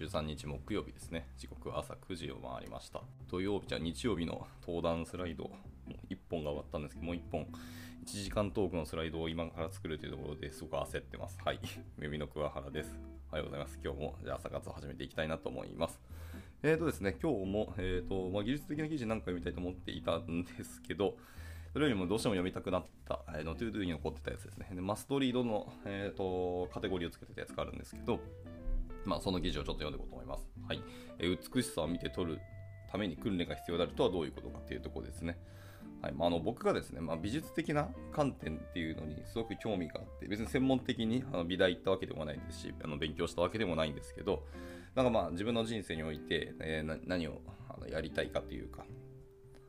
13日木曜日ですね。時刻は朝9時を回りました。土曜日、じゃあ日曜日の登壇スライド、もう1本が終わったんですけど、もう1本、1時間トークのスライドを今から作るというところですごく焦ってます。はい。耳の桑原です。おはようございます。今日も、じゃあ朝活を始めていきたいなと思います。えーとですね、今日も、えーと、まあ、技術的な記事何か見たいと思っていたんですけど、それよりもどうしても読みたくなった、えーの、 ToDo に残ってたやつですね。で must read の、えーと、カテゴリーをつけてたやつがあるんですけど、まあ、その記事をちょっと読んでいこうと思います。はい。え美しさを見て取るために訓練が必要であるとはどういうことかっていうところですね。はいまあ、あの僕がですね、まあ、美術的な観点っていうのにすごく興味があって、別に専門的にあの美大行ったわけでもないですし、あの勉強したわけでもないんですけど、なんかまあ自分の人生において、えー何をあのやりたいかというか、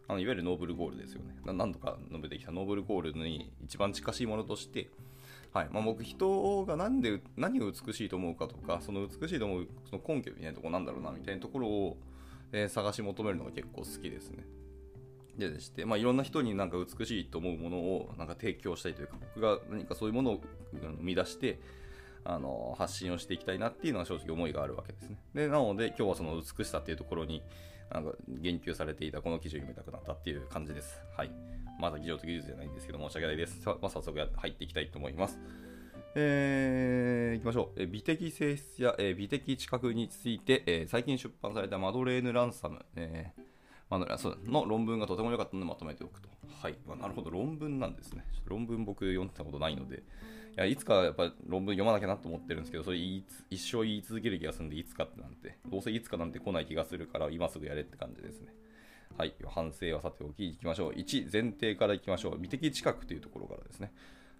あのいわゆるノーブルゴールですよね。な何度か述べてきたノーブルゴールに一番近しいものとして、はいまあ、僕、人が何で何を美しいと思うかとか、その美しいと思うその根拠みたいなとこなんだろうなみたいなところを、えー探し求めるのが結構好きですね。ででして、まあ、いろんな人になんか美しいと思うものをなんか提供したいというか、僕が何かそういうものを生み出して、あの発信をしていきたいなっていうのは正直思いがあるわけですね。でなので今日はその美しさっていうところになんか言及されていたこの記事を読みたくなったっていう感じです。はい。まだ技術と技術じゃないんですけど申し訳ないです。まあ、早速や入っていきたいと思います。えー、いきましょう。美的性質や、え美的知覚について、え最近出版されたマドレーヌ・ランサム、えーマドレーヌの論文がとても良かったのでまとめておくと。はい。まあなるほど、論文なんですね。論文僕読んでたことないので、いやいつかやっぱ論文読まなきゃなと思ってるんですけど、それいつ一生言い続ける気がするんで、いつかってなんて、どうせいつかなんて来ない気がするから、今すぐやれって感じですね。はい、反省はさておきいきましょう。1、前提からいきましょう。美的知覚というところからですね。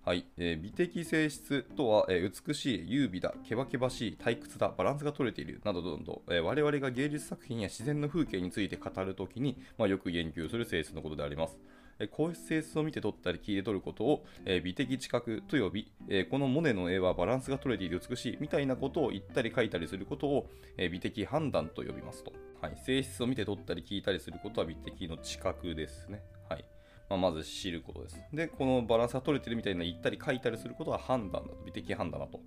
はい、えー美的性質とは、えー美しい、優美だ、けばけばしい、退屈だ、バランスが取れている、などどんどん、えー我々が芸術作品や自然の風景について語るときに、まあ、よく言及する性質のことであります。えーこういう性質を見て取ったり聞いて取ることを、えー美的知覚と呼び、えーこのモネの絵はバランスが取れている美しいみたいなことを言ったり書いたりすることを、えー美的判断と呼びますと。はい、性質を見て取ったり聞いたりすることは美的の知覚ですね。はいまあ、まず知ることです。で、このバランスが取れてるみたいな言ったり書いたりすることは判断だと、美的判断だと。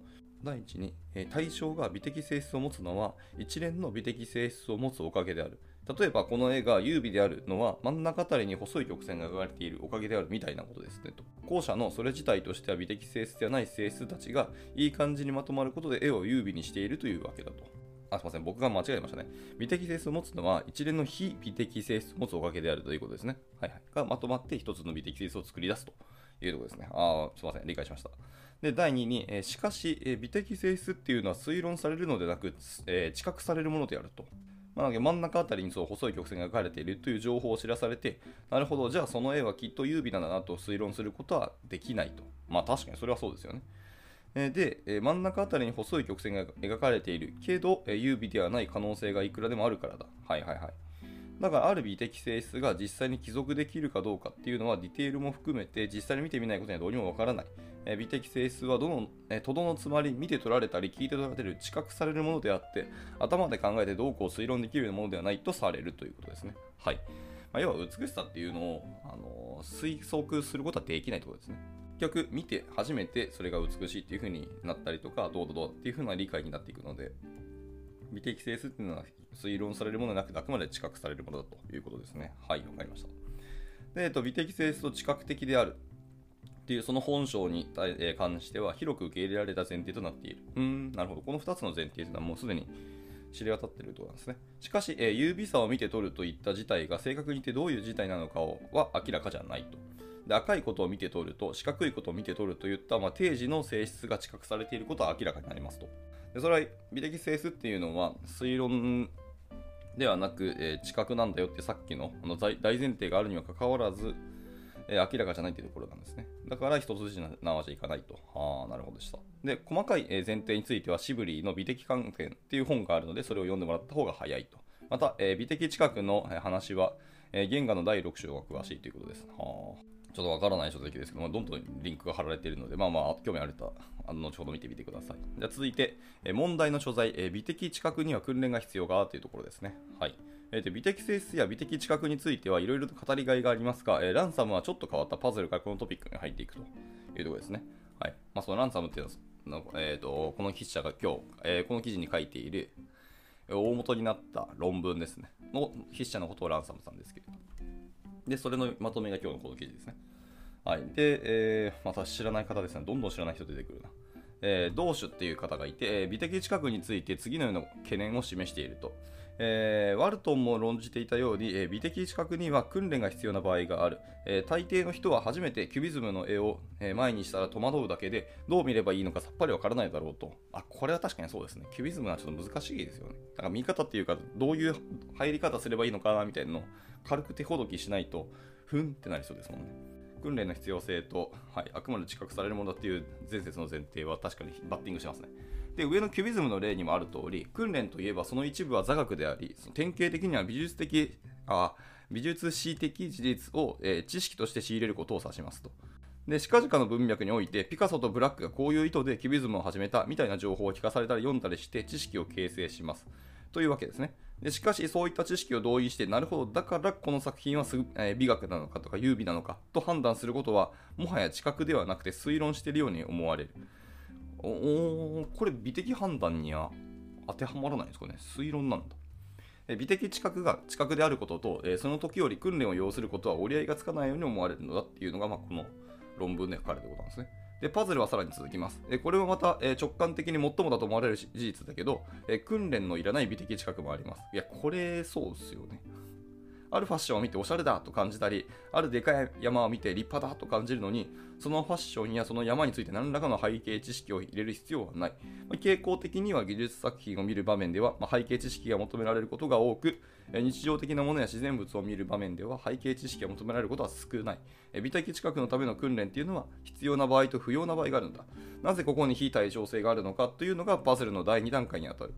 第一に、え対象が美的性質を持つのは一連の美的性質を持つおかげである。例えばこの絵が優美であるのは真ん中あたりに細い曲線が描かれているおかげであるみたいなことですねと。後者のそれ自体としては美的性質ではない性質たちがいい感じにまとまることで絵を優美にしているというわけだと。あ、すみません。僕が間違えましたね。美的性質を持つのは一連の非美的性質を持つおかげであるということですね。はいはい。がまとまって一つの美的性質を作り出すというところですね。あーすみません。理解しました。で、第2に、えーしかし、えー美的性質っていうのは推論されるのでなく、えー知覚されるものであると。まあ、真ん中あたりにそう細い曲線が描かれているという情報を知らされて、なるほど、じゃあその絵はきっと優美なんだなと推論することはできないと。まあ確かにそれはそうですよね。で、真ん中あたりに細い曲線が描かれているけど、優美ではない可能性がいくらでもあるからだ。はいはいはい。だからある美的性質が実際に帰属できるかどうかっていうのはディテールも含めて実際に見てみないことにはどうにもわからない。美的性質はどの、とどのつまり見て取られたり聞いて取られる知覚されるものであって頭で考えてどうこう推論できるものではないとされるということですね。はい。まあ、要は美しさっていうのを、あの推測することはできないということですね。局見て初めてそれが美しいっていう風になったりとかどうだどうだっていう風な理解になっていくので美的性質っていうのは推論されるものでなくあくまで知覚されるものだということですねはいわかりましたで、えっと、美的性質と知覚的であるっていうその本性に関しては広く受け入れられた前提となっているうーんなるほどこの2つの前提というのはもうすでに知れ渡っているところなんですね。しかし、えー優美さを見て取るといった事態が正確に言ってどういう事態なのかをは明らかじゃないと。で赤いことを見て取ると四角いことを見て取るといった、まあ、定時の性質が知覚されていることは明らかになりますと。でそれは美的性質っていうのは推論ではなく、えー知覚なんだよってさっきのあの大前提があるにもかかわらず、えー明らかじゃないというところなんですね。だから一つずつ縄じゃいかないと。ああ、なるほどでした。で、細かい前提についてはシブリーの美的観点っていう本があるので、それを読んでもらった方が早いと。また、えー美的知覚の話は、えー原画の第6章が詳しいということです。はあちょっとわからない書籍ですけど、まあ、どんどんリンクが貼られているので、まあまあ、興味ある方は、あの、後ほど見てみてください。じゃあ続いて、えー問題の所在、えー美的知覚には訓練が必要かというところですね。はい。えーと美的性質や美的知覚についてはいろいろと語りがいがありますが、えーランサムはちょっと変わったパズルからこのトピックに入っていくというところですね。はい。まあ、そのランサムっていうのは、のえー、とこの筆者が今日、えーこの記事に書いている、大元になった論文ですね、の筆者のことをランサムさんですけれど。で、それのまとめが今日のこの記事ですね。はい。で、えー、また知らない方ですね、どんどん知らない人出てくるな。えー、同種っていう方がいて、えー、美的知覚について次のような懸念を示していると。えー、ワルトンも論じていたように、えー、美的知覚には訓練が必要な場合がある、えー、大抵の人は初めてキュビズムの絵を、え前にしたら戸惑うだけでどう見ればいいのかさっぱりわからないだろうとあこれは確かにそうですねキュビズムはちょっと難しいですよねだから見方っていうかどういう入り方すればいいのかなみたいなのを軽く手ほどきしないとふんってなりそうですもんね。訓練の必要性と、はい、あくまで知覚されるものだっていう前説の前提は確かにバッティングしますね。で上のキュビズムの例にもある通り訓練といえばその一部は座学でありその典型的には美術的あ美術史的事実を、えー、知識として仕入れることを指しますと。で近々の文脈においてピカソとブラックがこういう意図でキュビズムを始めたみたいな情報を聞かされたり読んだりして知識を形成します。というわけですね。でしかしそういった知識を同意してなるほどだからこの作品はす、え、美学なのかとか優美なのかと判断することはもはや知覚ではなくて推論しているように思われる。おこれ美的判断には当てはまらないんですかね。推論なんだ。美的知覚が知覚であることと、え、その時より訓練を要することは折り合いがつかないように思われるのだっていうのが、まあ、この論文で書かれてることなんですね。で、パズルはさらに続きます。えこれはまた、え直感的に最もだと思われる事実だけど、え訓練のいらない美的知覚もあります。いや、これそうですよね。あるファッションを見ておしゃれだと感じたり、あるでかい山を見て立派だと感じるのに、そのファッションやその山について何らかの背景知識を入れる必要はない。ま、傾向的には技術作品を見る場面では、ま、背景知識が求められることが多く、日常的なものや自然物を見る場面では背景知識が求められることは少ない。美的知覚のための訓練っていうのは必要な場合と不要な場合があるんだ。なぜここに非対称性があるのかというのがパズルの第2段階にあたる。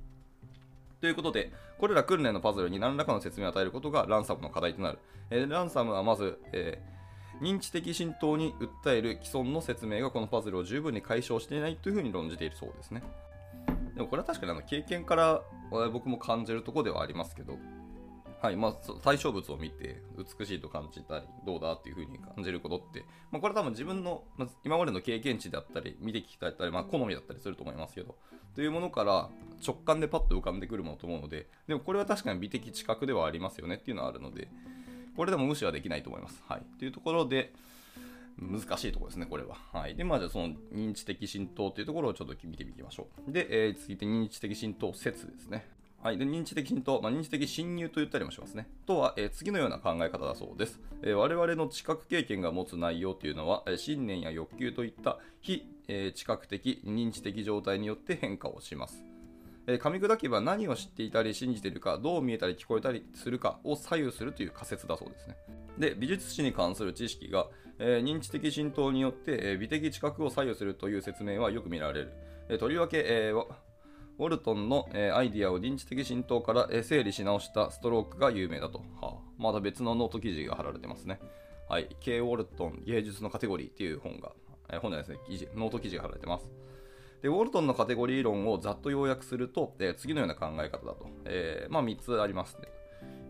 ということで、これら訓練のパズルに何らかの説明を与えることがランサムの課題となる。えー、ランサムはまず、えー、認知的浸透に訴える既存の説明がこのパズルを十分に解消していないというふうに論じているそうですね。でもこれは確かにあの経験から僕も感じるところではありますけど、はいまあ、対象物を見て美しいと感じたりどうだっていう風に感じることって、まあ、これ多分自分の、まあ、今までの経験値だったり見てきたり、まあ、好みだったりすると思いますけどというものから直感でパッと浮かんでくるものと思うのででもこれは確かに美的知覚ではありますよねっていうのはあるのでこれでも無視はできないと思います。はい、というところで難しいところですね、これは。はい。で、まあ、じゃあその認知的浸透というところをちょっと見ていきましょう。で、えー、続いて認知的浸透説ですね。はい、で認知的浸透、まあ、認知的侵入と言ったりもしますね。とは、えー、次のような考え方だそうです、えー、我々の知覚経験が持つ内容というのは、え、信念や欲求といった非、え知覚的、認知的状態によって変化をします。え噛み砕けば何を知っていたり信じているか、どう見えたり聞こえたりするかを左右するという仮説だそうですね。で、美術史に関する知識が、え認知的浸透によって、え美的知覚を左右するという説明はよく見られる。えとりわけ、えウォルトンの、えー、アイディアを認知的浸透から、えー、整理し直したストロークが有名だと。はあ、まだ別のノート記事が貼られてますね。はい。K. ウォルトン芸術のカテゴリーっていう本が、えー、本じゃないですね記事、ノート記事が貼られてます。で、ウォルトンのカテゴリー論をざっと要約すると、えー、次のような考え方だと。えー、まあ3つありますね。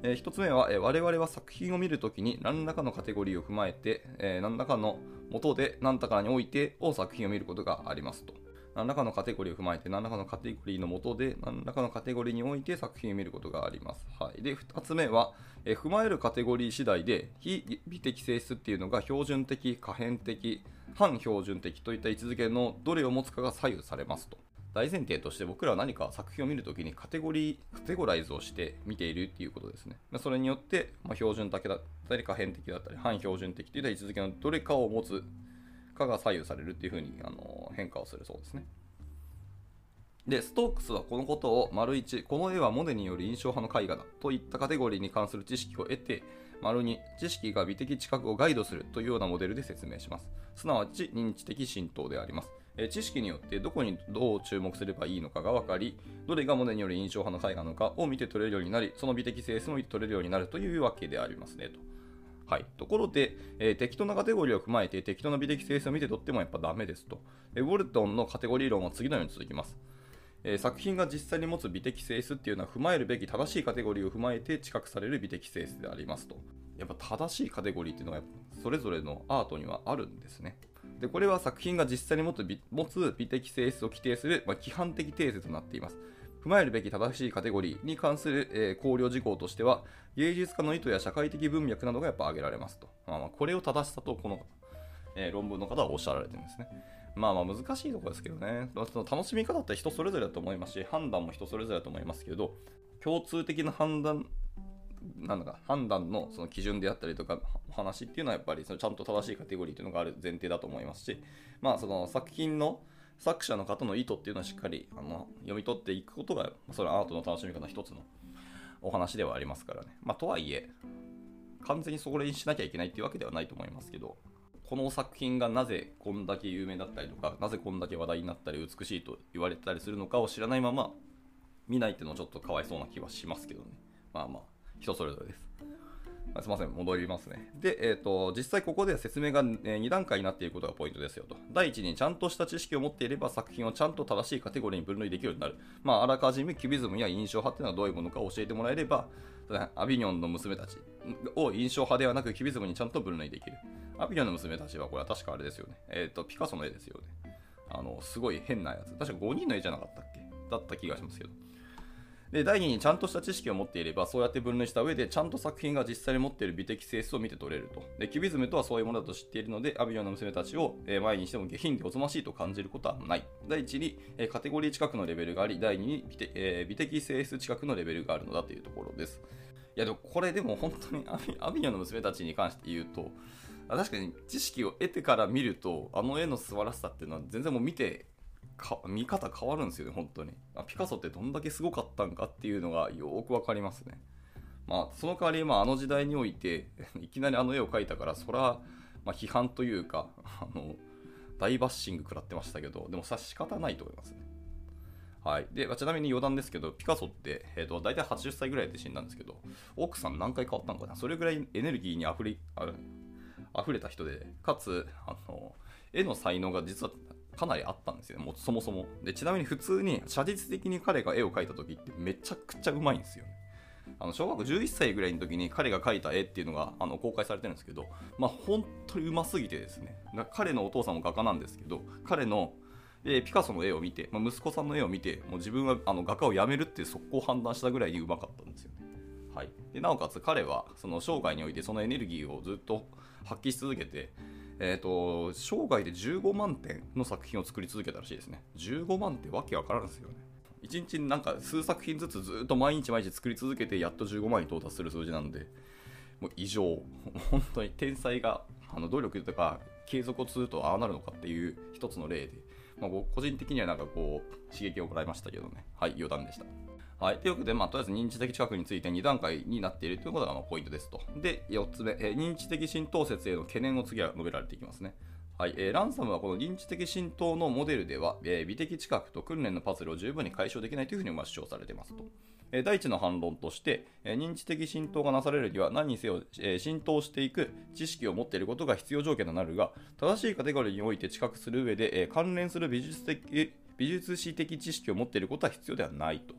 え、1つ目は、え、我々は作品を見るときに何らかのカテゴリーを踏まえて、え、何らかの元で何らかにおいてを作品を見ることがありますと。何らかのカテゴリーを踏まえて、何らかのカテゴリーのもとで、何らかのカテゴリーにおいて作品を見ることがあります。はい、で、2つ目は、え踏まえるカテゴリー次第で、非美的性質っていうのが標準的、可変的、反標準的といった位置づけのどれを持つかが左右されますと。大前提として僕らは何か作品を見るときにカテゴリー、カテゴライズをして見ているっていうことですね。それによって、ま標準的だったり、可変的だったり、反標準的といった位置づけのどれかを持つかが左右されるっていうふうにあの変化をするそうですね。で、ストークスはこのことを、丸1、この絵はモネによる印象派の絵画だといったカテゴリーに関する知識を得て、丸2、知識が美的知覚をガイドするというようなモデルで説明します。すなわち、認知的浸透であります。え知識によってどこにどう注目すればいいのかが分かり、どれがモネによる印象派の絵画なのかを見て取れるようになり、その美的性質も見て取れるようになるというわけでありますねと。はい、ところで、えー、適当なカテゴリーを踏まえて適当な美的性質を見て取ってもやっぱダメですと。えウォルトンのカテゴリー論は次のように続きます。えー、作品が実際に持つ美的性質っていうのは踏まえるべき正しいカテゴリーを踏まえて知覚される美的性質でありますと。やっぱ正しいカテゴリーっていうのがそれぞれのアートにはあるんですね。でこれは作品が実際に持つ美持つ美的性質を規定する、まあ、規範的定説となっています。踏まえるべき正しいカテゴリーに関する、えー、考慮事項としては、芸術家の意図や社会的文脈などがやっぱ挙げられますと。まあ、まあこれを正しさとこの、えー、論文の方はおっしゃられてるんですね。まあまあ難しいところですけどね。その楽しみ方って人それぞれだと思いますし、判断も人それぞれだと思いますけど、共通的な判断、なんだか判断のその基準であったりとかお話っていうのはやっぱりそのちゃんと正しいカテゴリーというのがある前提だと思いますし、まあその作品の作者の方の意図っていうのはしっかりあの読み取っていくことが、それアートの楽しみ方の一つのお話ではありますからね。まあ、とはいえ、完全にそれにしなきゃいけないっていうわけではないと思いますけど、この作品がなぜこんだけ有名だったりとか、なぜこんだけ話題になったり美しいと言われたりするのかを知らないまま見ないっていうのはちょっとかわいそうな気はしますけどね。まあまあ、人それぞれです。すみません、戻りますね。で、えーと、実際ここで説明が、2段階になっていることがポイントですよと。第一に、ちゃんとした知識を持っていれば作品をちゃんと正しいカテゴリーに分類できるようになる。まあ、あらかじめキュビズムや印象派っていうのはどういうものか教えてもらえれば、アビニョンの娘たちを印象派ではなくキュビズムにちゃんと分類できる。アビニョンの娘たちはこれは確かあれですよね。えっ、ー、と、ピカソの絵ですよね。あの、すごい変なやつ。確か5人の絵じゃなかったっけ？だった気がしますけど。で第2にちゃんとした知識を持っていればそうやって分類した上でちゃんと作品が実際に持っている美的性質を見て取れると。でキュビズムとはそういうものだと知っているのでアビオの娘たちを前にしても下品でおぞましいと感じることはない。第1にカテゴリー近くのレベルがあり第2に美的,、え、美的性質近くのレベルがあるのだというところです。いやでもこれでも本当にアビオの娘たちに関して言うと確かに知識を得てから見るとあの絵の素晴らしさっていうのは全然もう見てか見方変わるんですよね、本当にあ。ピカソってどんだけすごかったんかっていうのがよくわかりますね。まあ、その代わり、まあ、あの時代において、いきなりあの絵を描いたから、そら、まあ、批判というか、あの、大バッシング食らってましたけど、でもさ、仕方ないと思いますね。はい。で、ちなみに余談ですけど、ピカソって、え、ー、と、大体80歳ぐらいで死んだんですけど、奥さん何回変わったのかな？それぐらいエネルギーにあふれ、あ溢れた人で、かつ、あの、絵の才能が実はかなりあったんですよ、もうそもそも。で、ちなみに普通に、写実的に彼が絵を描いた時ってめちゃくちゃうまいんですよ。あの小学11歳ぐらいの時に彼が描いた絵っていうのがあの公開されてるんですけど、まあ、本当にうますぎてですね彼のお父さんも画家なんですけど彼の、えー、ピカソの絵を見て、まあ、息子さんの絵を見てもう自分はあの画家を辞めるって速攻判断したぐらいにうまかったんですよね、はい、でなおかつ彼はその生涯においてそのエネルギーをずっと発揮し続けてえーと、生涯で15万点の作品を作り続けたらしいですね。15万ってわけわからんですよね。1日になんか数作品ずつずっと毎日毎日作り続けてやっと15万に到達する数字なんでもう異常。本当に天才があの努力とか継続をするとああなるのかっていう一つの例で、まあ、個人的にはなんかこう刺激をもらいましたけどね。はい余談でした。はい。というわけで、まあ、とりあえず認知的近くについて2段階になっているということがまあポイントですと。で、4つ目、えー、認知的浸透説への懸念を次は述べられていきますね。はいえー、ランサムはこの認知的浸透のモデルでは、えー、美的知覚と訓練のパズルを十分に解消できないというふうに主張されていますと。えー、第一の反論として、え、認知的浸透がなされるには何にせよ、え、浸透していく知識を持っていることが必要条件となるが、正しいカテゴリーにおいて知覚する上で、えー、関連する美術的美術史的知識を持っていることは必要ではないと。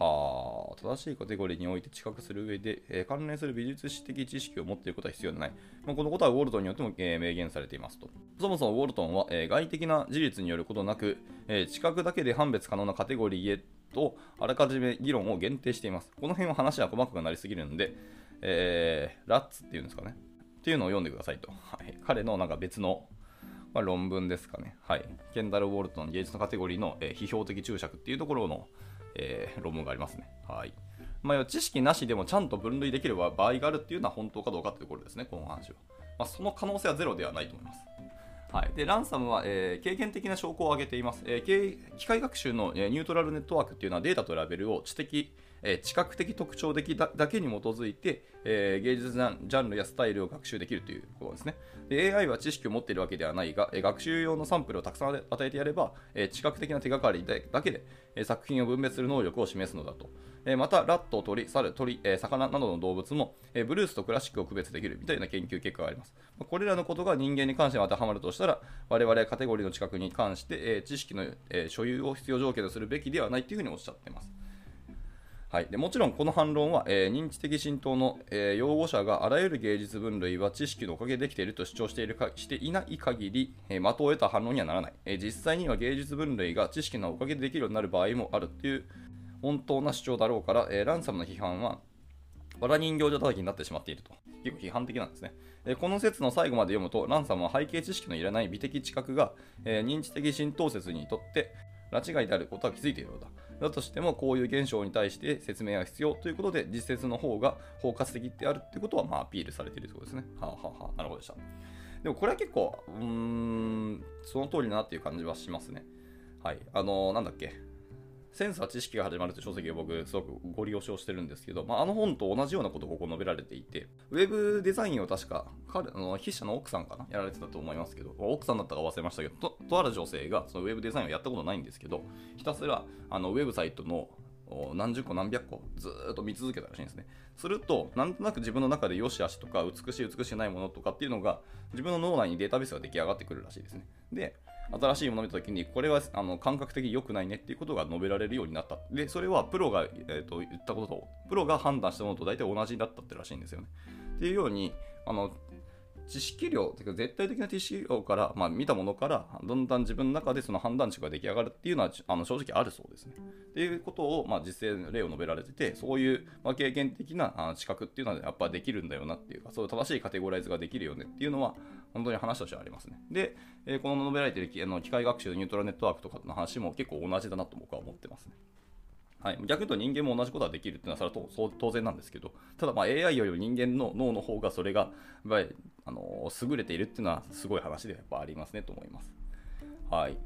はあ、正しいカテゴリーにおいて知覚する上で、えー、関連する美術史的知識を持っていることは必要でない。まあ、このことはウォルトンによっても、えー、明言されていますと。そもそもウォルトンは、えー、外的な事実によることなく、え知覚だけで判別可能なカテゴリーへとあらかじめ議論を限定しています。この辺は話は細かくなりすぎるので、えラッツっていうんですかね。っていうのを読んでくださいと。はい、彼のなんか別のまあ、論文ですかね。はい。ケンダル・ウォルトン芸術のカテゴリーの、えー、批評的注釈っていうところの、えー、論文がありますね。はい。まあ、知識なしでもちゃんと分類できる場合があるっていうのは本当かどうかってところですね、この話は。まあ、その可能性はゼロではないと思います。はい、でランサムは、えー、経験的な証拠を挙げています、えー、機械学習の、えー、ニュートラルネットワークっていうのはデータとラベルを知的、えー、知覚的特徴的だけに基づいて、えー、芸術ジャンルやスタイルを学習できるということですねで AI は知識を持っているわけではないが、えー、学習用のサンプルをたくさん与えてやれば、え、知覚的な手がかりだけで、え、作品を分別する能力を示すのだとえまた、ラット、鳥、猿、鳥、え魚などの動物も、えブルースとクラシックを区別できるみたいな研究結果があります。これらのことが人間に関して当てはまるとしたら、我々はカテゴリーの近くに関して、え知識の、え所有を必要条件とするべきではないというふうにおっしゃっています。はい、でもちろんこの反論は、えー認知的浸透の、えー擁護者があらゆる芸術分類は知識のおかげでできていると主張しているかしていない限り、えー的を得た反論にはならない、えー実際には芸術分類が知識のおかげでできるようになる場合もあるという本当な主張だろうから、えーランサムの批判はわら人形状叩きになってしまっていると。結構批判的なんですね。えーこの説の最後まで読むと、ランサムは背景知識のいらない美的知覚が、えー認知的浸透説にとって、拉致外であることは気づいているのだ。だとしても、こういう現象に対して説明が必要ということで、実説の方が包括的であるということは、まあ、アピールされているということですね。はあ、はあはあ、なるほどでした。でも、これは結構、うーん、その通りだなっていう感じはしますね。はい。あのーなんだっけ。センサー知識が始まるという書籍を僕すごくご利用しをしてるんですけど、まあ、あの本と同じようなことをここ述べられていて、ウェブデザインを確か彼の筆者の奥さんかな？やられてたと思いますけど、奥さんだったか忘れましたけど、ととある女性がそのウェブデザインをやったことないんですけど、ひたすらあのウェブサイトの何十個何百個ずっと見続けたらしいんですね。すると、なんとなく自分の中で良し悪しとか美しい美しくないものとかっていうのが自分の脳内にデータベースが出来上がってくるらしいですね。で、新しいものを見たときに、これはあの感覚的に良くないねっていうことが述べられるようになった。で、それはプロが、えー、と言ったことと、プロが判断したものと大体同じだったってらしいんですよね。っていうように、あの知識量、てか絶対的な知識量から、まあ、見たものから、だんだん自分の中でその判断値が出来上がるっていうのはあの正直あるそうですね。っていうことを、まあ、実践例を述べられてて、そういう、まあ、経験的なあ知覚っていうのはやっぱできるんだよなっていうか、そういう正しいカテゴライズができるよねっていうのは、本当に話としてはありますね。で、えこの述べられてるあの機械学習、ニュートラルネットワークとかの話も結構同じだなと僕は思ってますね。はい、逆に言うと人間も同じことができるっていうのはそれは当然なんですけど、ただま AI よりも人間の脳の方がそれがやっぱりあの優れているっていうのはすごい話でやっぱありますねと思います。はい。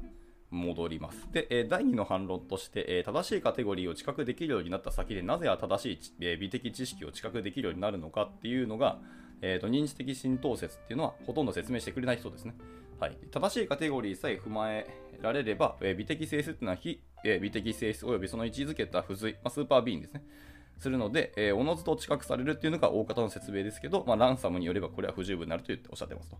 戻ります。で、え第2の反論として、え正しいカテゴリーを知覚できるようになった先で、なぜ正しい、え美的知識を知覚できるようになるのかっていうのが、えーと認知的浸透説っていうのはほとんど説明してくれない人ですね。はい、正しいカテゴリーさえ踏まえられれば、え美的性質というのは非、え美的性質及びその位置づけた付随、まあ、スーパービーンですね。するので、えーおのずと知覚されるっていうのが大方の説明ですけど、まあ、ランサムによればこれは不十分になると言っておっしゃってますと。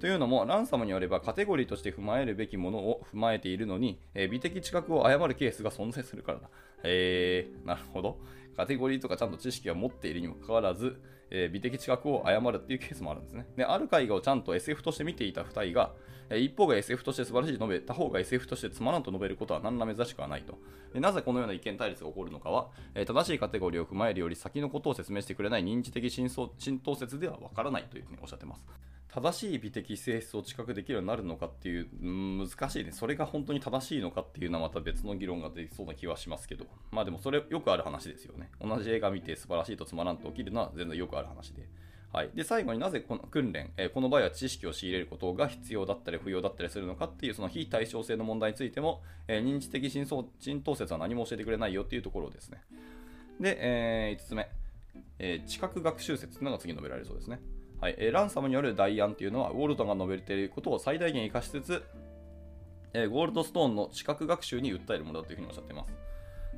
というのも、ランサムによればカテゴリーとして踏まえるべきものを踏まえているのに、えー美的知覚を誤るケースが存在するからだ。えー、なるほど。カテゴリーとかちゃんと知識は持っているにもかかわらず、えー美的知覚を誤るっていうケースもあるんですね。で、ある絵画をちゃんと SF として見ていた2人が、えー一方が SF として素晴らしいと述べ、他方が SF としてつまらんと述べることは何ら珍しくはないと。でなぜこのような意見対立が起こるのかは、えー正しいカテゴリーを踏まえるより先のことを説明してくれない認知的浸透浸透説ではわからないというふうにおっしゃってます。正しい美的性質を知覚できるようになるのかっていう、難しいね。それが本当に正しいのかっていうのはまた別の議論が出そうな気はしますけど、まあでもそれよくある話ですよね。同じ映画見て素晴らしいとつまらんと起きるのは全然よくある話で。はい、で最後になぜこの訓練、えーこの場合は知識を仕入れることが必要だったり不要だったりするのかっていうその非対称性の問題についても、えー認知的浸透浸透説は何も教えてくれないよっていうところですね。で、え5つ目、えー知覚学習説というのが次述べられそうですね。はいえーランサムによる代案というのは、ウォルトンが述べていることを最大限活かしつつ、えーゴールドストーンの知覚学習に訴えるものだというふうにおっしゃっています。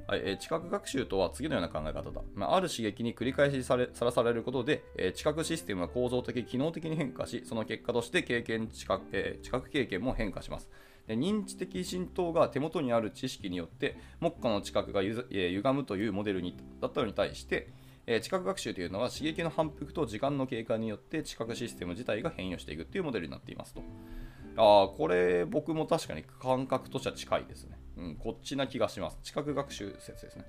はいえー知覚学習とは次のような考え方だ。まあ、ある刺激に繰り返しされさらされることで、えー知覚システムは構造的、機能的に変化し、その結果として経験知覚、えー知覚経験も変化します。で認知的浸透が手元にある知識によって、目下の知覚がゆず、えー歪むというモデルにだったのに対して、えー知覚学習というのは刺激の反復と時間の経過によって知覚システム自体が変容していくというモデルになっていますと。ああ、これ僕も確かに感覚としては近いですね。うん、こっちな気がします。知覚学習説ですね。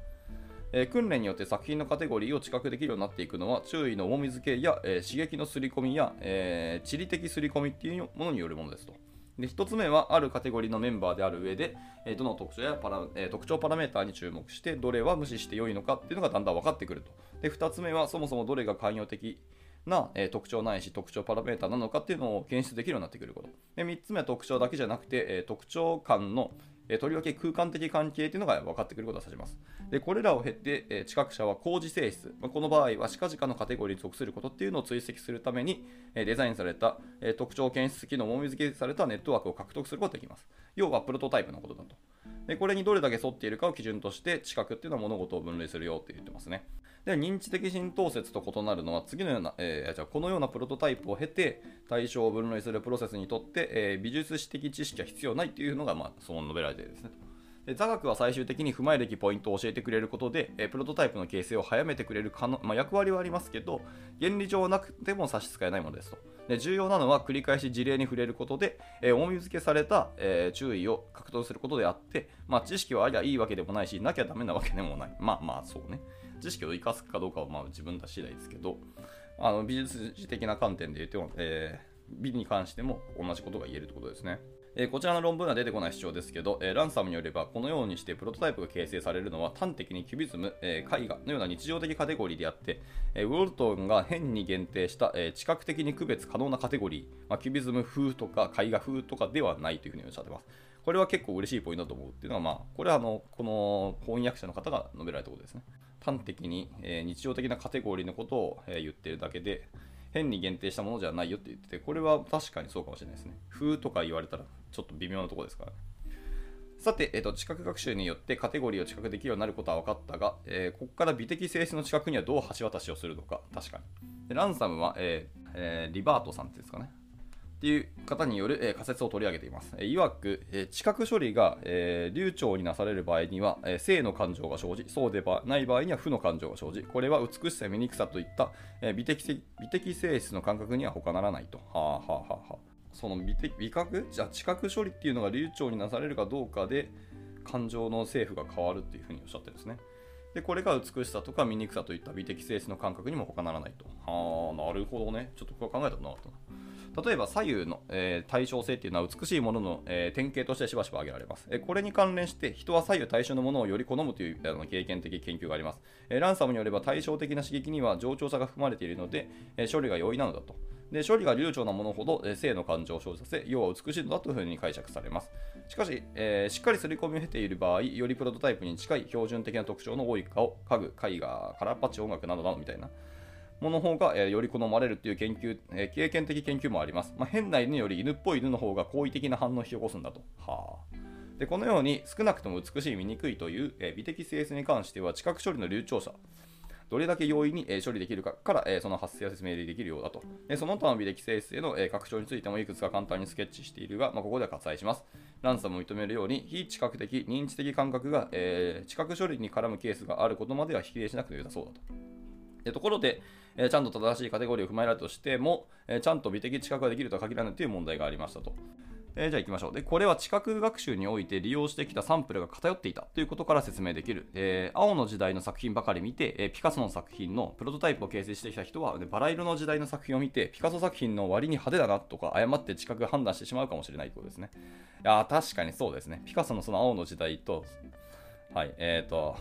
えー訓練によって作品のカテゴリーを知覚できるようになっていくのは注意の重み付けや、えー刺激の刷り込みや、えー地理的刷り込みっていうものによるものですと。で1つ目はあるカテゴリーのメンバーである上で、えどの特徴やパラ、え特徴パラメータに注目してどれは無視して良いのかっていうのがだんだん分かってくると。で2つ目はそもそもどれが寛容的な、え特徴ないし特徴パラメータなのかっていうのを検出できるようになってくること。で3つ目は特徴だけじゃなくて、え特徴間の、えとりわけ空間的関係っていうのが分かってくることを指します。でこれらを経て、え知覚者は工事性質、まあこの場合は近々のカテゴリーに属することっていうのを追跡するために、えデザインされた、え特徴検出機能もみ付けされたネットワークを獲得することができます。要はプロトタイプのことだと。でこれにどれだけ沿っているかを基準として知覚っていうのは物事を分類するよって言ってますね。で認知的浸透説と異なるのは次のような、えーじゃこのようなプロトタイプを経て対象を分類するプロセスにとって、えー美術史的知識は必要ないっていうのが、まあ、その述べられているですね。座学は最終的に踏まえるべきポイントを教えてくれることで、えプロトタイプの形成を早めてくれる可能、まあ、役割はありますけど、原理上なくても差し支えないものですと。で重要なのは繰り返し事例に触れることで、えー、重み付けされた、えー、注意を獲得することであって、まあ、知識はありゃいいわけでもないし、なきゃダメなわけでもない。まあまあ、そうね。知識を生かすかどうかはまあ自分たち次第ですけど、あの美術的な観点で言っても、えー、美に関しても同じことが言えるということですね。えー、こちらの論文は出てこない主張ですけど、えー、ランサムによればこのようにしてプロトタイプが形成されるのは端的にキュビズム、えー、絵画のような日常的カテゴリーであって、えウォルトンが変に限定した、え知覚的に区別可能なカテゴリー、まあ、キュビズム風とか絵画風とかではないというふうにおっしゃってます。これは結構嬉しいポイントだと思うっていうのは、まあ、これはあのこの翻訳者の方が述べられたことですね。端的に、え日常的なカテゴリーのことを、え言ってるだけで、変に限定したものじゃないよって言ってて、これは確かにそうかもしれないですね。風とか言われたらちょっと微妙なところですからね。さて、えっと、知覚学習によってカテゴリーを知覚できるようになることは分かったが、えー、ここから美的性質の知覚にはどう橋渡しをするのか、確かに。でランサムは、えーえー、リバートさんっていうんですかね。っていう方による、え、仮説を取り上げています。えー、曰く、え、知覚処理が、え、流暢になされる場合には、え、性の感情が生じ、そうではない場合には負の感情が生じ、これは美しさ、醜さといった、え、美的美的性質の感覚には他ならないと。はあはあははあ。その美的美覚？じゃあ知覚処理っていうのが流暢になされるかどうかで感情の政府が変わるっていうふうにおっしゃってるんですね。でこれが美しさとか醜さといった美的性質の感覚にも他ならないと。はあ、なるほどね。ちょっとこれ考えたことなかったな。例えば左右の、えー、対称性っていうのは美しいものの、えー、典型としてしばしば挙げられます、え、これに関連して人は左右対称のものをより好むというあの経験的研究があります、えランサムによれば対照的な刺激には冗長さが含まれているので、え処理が容易なのだとで処理が流暢なものほど、え性の感情を生じさせ要は美しいのだというふうに解釈されますしかし、えー、しっかり刷り込みを経ている場合よりプロトタイプに近い標準的な特徴の多い顔家具絵画カラーパッチ音楽などなどみたいなもの方が、えー、より好まれるという研究、えー、経験的研究もあります。まあ、変な犬より犬っぽい犬の方が好意的な反応を引き起こすんだと。はあ。でこのように少なくとも美しい醜いという、えー、美的性質に関しては知覚処理の流暢さどれだけ容易に、え、処理できるかから、え、その発生を説明できるようだと。でその他の美的性質への、え、拡張についてもいくつか簡単にスケッチしているが、まあ、ここでは割愛します。ランサムも認めるように非知覚的認知的感覚が、え知覚処理に絡むケースがあることまでは否定しなくてよさそうだと。でところで、えー、ちゃんと正しいカテゴリーを踏まえられたとしても、えー、ちゃんと美的知覚ができるとは限らないという問題がありましたと。えー、じゃあ行きましょう。で、これは知覚学習において利用してきたサンプルが偏っていたということから説明できる。えー、青の時代の作品ばかり見て、えー、ピカソの作品のプロトタイプを形成してきた人は、バラ色の時代の作品を見て、ピカソ作品の割に派手だなとか、誤って知覚判断してしまうかもしれないということですね。いや確かにそうですね。ピカソのその青の時代と、はい、えっ、ー、と、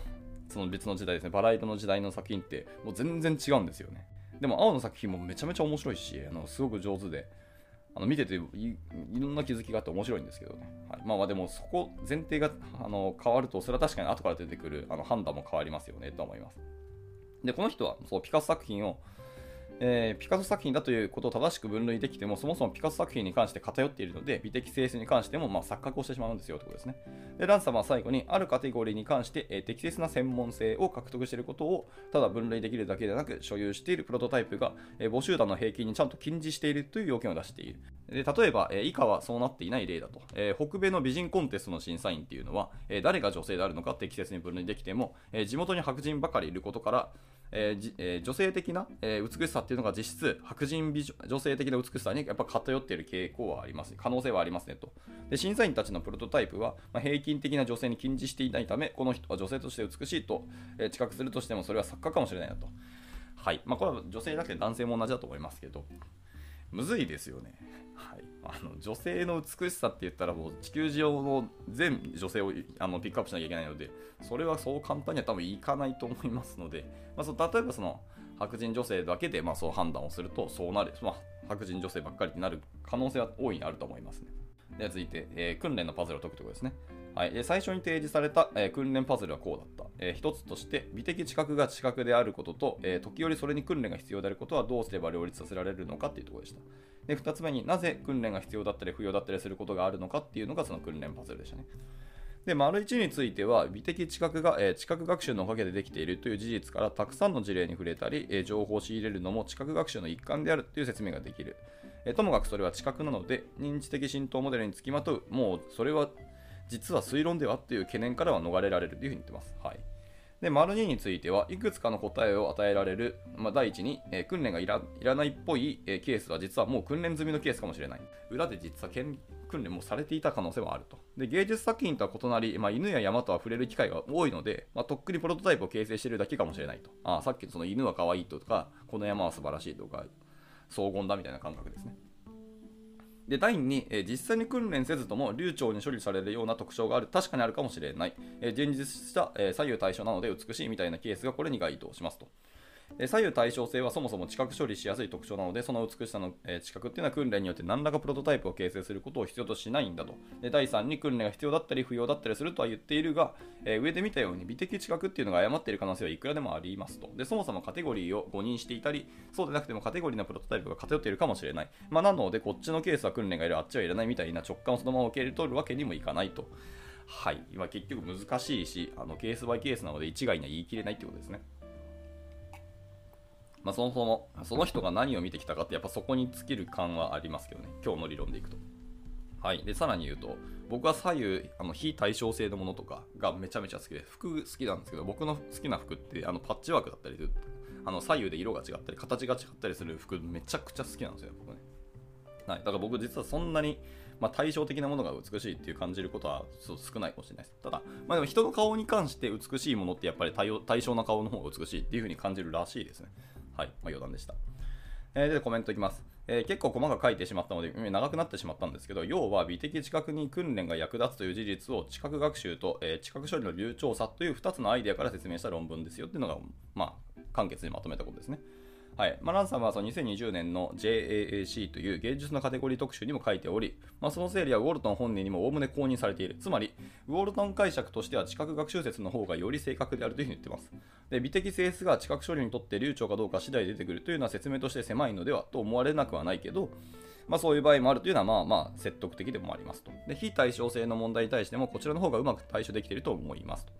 その別の時代ですね、バラ色の時代の作品ってもう全然違うんですよね。でも青の作品もめちゃめちゃ面白いし、あのすごく上手で、あの見てていろんな気づきがあって面白いんですけどね。はい、まあまあでもそこ前提があの変わると、それは確かに後から出てくるあの判断も変わりますよねと思います。で、この人はそうピカソ作品をえー、ピカソ作品だということを正しく分類できても、そもそもピカソ作品に関して偏っているので、美的性質に関しても、まあ、錯覚をしてしまうんですよということですね。で、ランサムは最後に、あるカテゴリーに関して、えー、適切な専門性を獲得していることを、ただ分類できるだけでなく、所有しているプロトタイプが、えー、母集団の平均にちゃんと近似しているという要件を出している。で例えば、えー、以下はそうなっていない例だと、えー、北米の美人コンテストの審査員っていうのは、えー、誰が女性であるのか適切に分類できても、えー、地元に白人ばかりいることから、えーえー、女性的な、えー、美しさっていうのが実質白人美女性的な美しさにやっぱ偏っている傾向はあります可能性はありますねと。で審査員たちのプロトタイプは、まあ、平均的な女性に近似していないためこの人は女性として美しいと、えー、知覚するとしてもそれは錯覚かもしれないなと。はい。まあこれは女性だけで男性も同じだと思いますけど。むずいですよね。はい。あの女性の美しさって言ったらもう地球上の全女性をあのピックアップしなきゃいけないのでそれはそう簡単には多分いかないと思いますので、まあ、そ例えばその白人女性だけでまあそう判断をするとそうなる、まあ、白人女性ばっかりになる可能性は大いにあると思いますね。では続いて、えー、訓練のパズルを解くというころですね。はい、最初に提示された、えー、訓練パズルはこうだった。えー、一つとして、美的知覚が知覚であることと、えー、時折それに訓練が必要であることはどうすれば両立させられるのかというところでした。で、2つ目になぜ訓練が必要だったり不要だったりすることがあるのかっていうのがその訓練パズルでしたね。で、丸1については、美的知覚が、えー、知覚学習のおかげでできているという事実からたくさんの事例に触れたり、えー、情報を仕入れるのも知覚学習の一環であるという説明ができる。えー、ともかくそれは知覚なので、認知的浸透モデルにつきまとう、もうそれは実は推論ではっていう懸念からは逃れられるというふうに言ってます。はいで、丸2については、いくつかの答えを与えられる、まあ、第一に、えー、訓練がいらいらないっぽい、えー、ケースは実はもう訓練済みのケースかもしれない。裏で実は訓練もされていた可能性もあると。で、芸術作品とは異なり、まあ、犬や山とは触れる機会が多いので、まあ、とっくにプロトタイプを形成しているだけかもしれないと。あさっきのその犬は可愛いとか、この山は素晴らしいとか、荘厳だみたいな感覚ですね。で第2に、えー、実際に訓練せずとも流暢に処理されるような特徴がある確かにあるかもしれない、えー、現実した、えー、左右対称なので美しいみたいなケースがこれに該当しますと。左右対称性はそもそも知覚処理しやすい特徴なので、その美しさの知覚っていうのは訓練によって何らかプロトタイプを形成することを必要としないんだと。で第3に訓練が必要だったり不要だったりするとは言っているが、えー、上で見たように美的知覚っていうのが誤っている可能性はいくらでもありますと。でそもそもカテゴリーを誤認していたり、そうでなくてもカテゴリーのプロトタイプが偏っているかもしれない。まあ、なので、こっちのケースは訓練がいる、あっちはいらないみたいな直感をそのまま受け入れ取るわけにもいかないと。はい、今結局難しいし、あのケースバイケースなので一概には言い切れないってことですね。まあ、そもそもその人が何を見てきたかってやっぱそこに尽きる感はありますけどね今日の理論でいくと。はい、でさらに言うと僕は左右あの非対称性のものとかがめちゃめちゃ好きで服好きなんですけど僕の好きな服ってあのパッチワークだったりあの左右で色が違ったり形が違ったりする服めちゃくちゃ好きなんですよ僕ね。はい、だから僕実はそんなにまあ、対照的なものが美しいっていう感じることは少ないかもしれないです。ただ、まあ、でも人の顔に関して美しいものってやっぱり対対称な顔の方が美しいっていう風に感じるらしいですね。はい、まあ、余談でした。えー、で、コメントいきます。えー、結構細かく書いてしまったので、長くなってしまったんですけど、要は美的知覚に訓練が役立つという事実を知覚学習と、えー、知覚処理の流暢さという2つのアイデアから説明した論文ですよっていうのが、まあ、簡潔にまとめたことですね。はいまあ、ランさんはその2020年の JAAC という芸術のカテゴリー特集にも書いており、まあ、その整理はウォルトン本人にもおおむね公認されている。つまり、ウォルトン解釈としては知覚学習説の方がより正確であるというふうに言っています。で美的性質が知覚処理にとって流暢かどうか次第出てくるというのは説明として狭いのではと思われなくはないけど、まあ、そういう場合もあるというのはまあまあ説得的でもありますと。で非対称性の問題に対してもこちらの方がうまく対処できていると思いますと。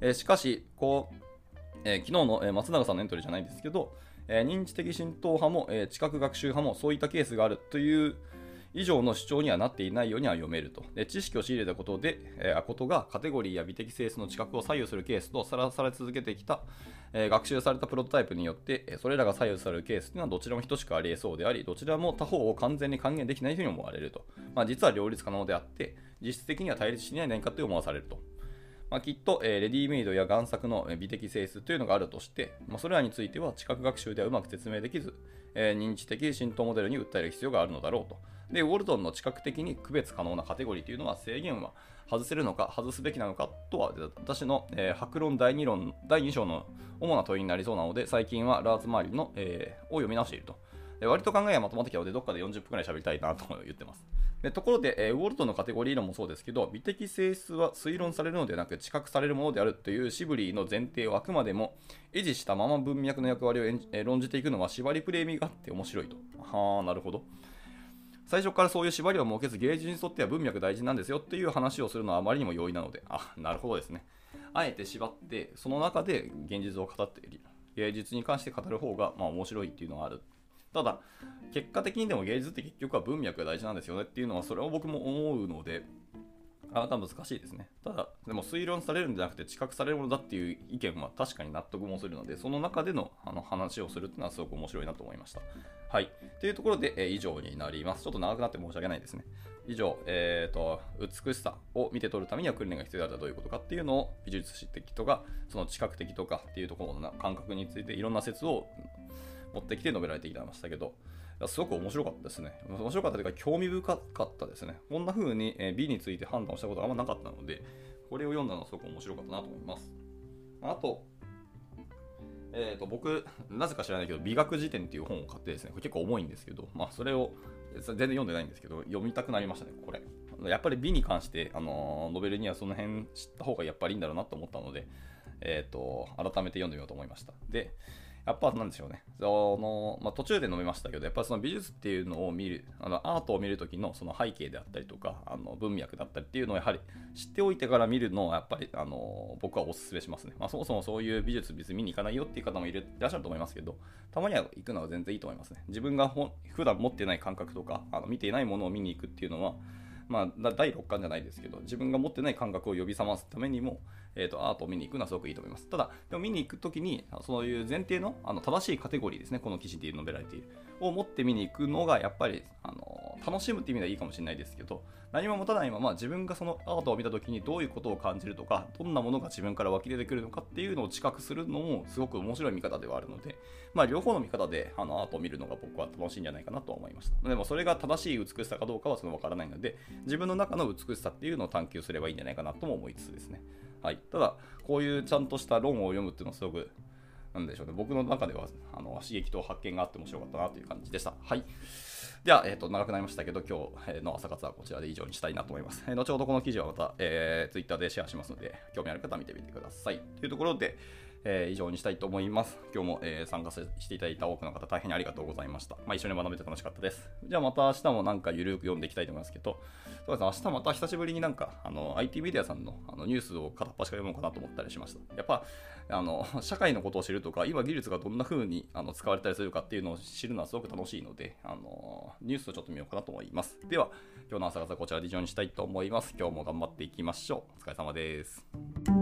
えー、しかし、こう、えー、昨日の、松永さんのエントリーじゃないんですけど、えー、認知的浸透派も、えー、知覚学習派もそういったケースがあるという以上の主張にはなっていないようには読めると。で知識を仕入れたことで、えー、ことがカテゴリーや美的性質の知覚を左右するケースとさらされ続けてきた、えー、学習されたプロトタイプによって、えそれらが左右されるケースというのはどちらも等しくあり得そうであり、どちらも他方を完全に還元できないというふうに思われると。まあ、実は両立可能であって、実質的には対立しない何かと思わされると。まあ、きっと、えー、レディメイドや贋作の美的性質というのがあるとして、まあ、それらについては知覚学習ではうまく説明できず、えー、認知的浸透モデルに訴える必要があるのだろうと。で、ウォルトンの知覚的に区別可能なカテゴリーというのは制限は外せるのか、外すべきなのかとは、私の、えー、白論第2論、第2章の主な問いになりそうなので、最近はラーツ周りの、えー、を読み直していると。割と考えがまとまってきたので、どっかで40分くらい喋りたいなと言ってます。でところで、えー、ウォルトのカテゴリー論もそうですけど、美的性質は推論されるのではなく知覚されるものであるというシブリーの前提をあくまでも維持したまま文脈の役割を、えー、論じていくのは縛りプレイ味があって面白いと。はあ、なるほど。最初からそういう縛りを設けず芸術にとっては文脈大事なんですよっていう話をするのはあまりにも容易なので、あ、なるほどですね。あえて縛って、その中で現実を語っている。芸術に関して語る方がまあ面白いっていうのがあるただ、結果的にでも芸術って結局は文脈が大事なんですよねっていうのは、それは僕も思うので、なかなか難しいですね。ただ、でも推論されるんじゃなくて知覚されるものだっていう意見は確かに納得もするので、その中でのあの話をするっていうのはすごく面白いなと思いました。はい。というところで、え以上になります。ちょっと長くなって申し訳ないですね。以上、えーと、美しさを見て取るためには訓練が必要だったらどういうことかっていうのを美術史的とか、その知覚的とかっていうところの感覚についていろんな説を持ってきて述べられてきましたけど、すごく面白かったですね。面白かったというか、興味深かったですね。こんな風に美について判断したことがあんまなかったので、これを読んだのはすごく面白かったなと思います。あと、えー、と僕、なぜか知らないけど、美学辞典っていう本を買ってですね、これ結構重いんですけど、まあ、それを全然読んでないんですけど、読みたくなりましたね、これ。やっぱり美に関して、あのノベルにはその辺知った方がやっぱりいいんだろうなと思ったので、えーと改めて読んでみようと思いました。で、やっぱなんでしょうね。その、まあ、途中で述べましたけど、やっぱその美術っていうのを見る、あのアートを見るときのその背景であったりとか、あの文脈だったりっていうのをやはり知っておいてから見るのはやっぱりあの僕はお勧めしますね。まあ、そもそもそういう美術別に見に行かないよっていう方もいらっしゃると思いますけど、たまには行くのは全然いいと思いますね。自分がほ普段持ってない感覚とか、あの見ていないものを見に行くっていうのは、まあ、第6巻じゃないですけど、自分が持ってない感覚を呼び覚ますためにも、えーと、アートを見に行くのはすごくいいと思います。ただ、でも見に行くときに、そういう前提のあの正しいカテゴリーですね、この記事で述べられている、を持って見に行くのが、やっぱりあの楽しむっていう意味ではいいかもしれないですけど、何も持たないまま自分がそのアートを見たときにどういうことを感じるとか、どんなものが自分から湧き出てくるのかっていうのを知覚するのもすごく面白い見方ではあるので、まあ、両方の見方であのアートを見るのが僕は楽しいんじゃないかなと思いました。でもそれが正しい美しさかどうかはそのわからないので、自分の中の美しさっていうのを探求すればいいんじゃないかなとも思いつつですね。はい、ただ、こういうちゃんとした論を読むっていうのはすごく、なんでしょうね、僕の中ではあの刺激と発見があって面白かったなという感じでした。はい。では、えーと、長くなりましたけど、今日の朝活はこちらで以上にしたいなと思います。えー、後ほどこの記事はまた、えー、Twitter でシェアしますので、興味ある方は見てみてください。というところで、えー、以上にしたいと思います。今日も、えー、参加していただいた多くの方、大変にありがとうございました。まあ、一緒に学べて楽しかったです。じゃあまた明日もなんかゆるく読んでいきたいと思いますけど、そうですね、明日また久しぶりになんかあの IT メディアさんのあのニュースを片っ端から読もうかなと思ったりしました。やっぱあの社会のことを知るとか、今技術がどんな風にあに使われたりするかっていうのを知るのはすごく楽しいので、あのニュースをちょっと見ようかなと思います。では、今日の朝方こちらで以上にしたいと思います。今日も頑張っていきましょう。お疲れ様です。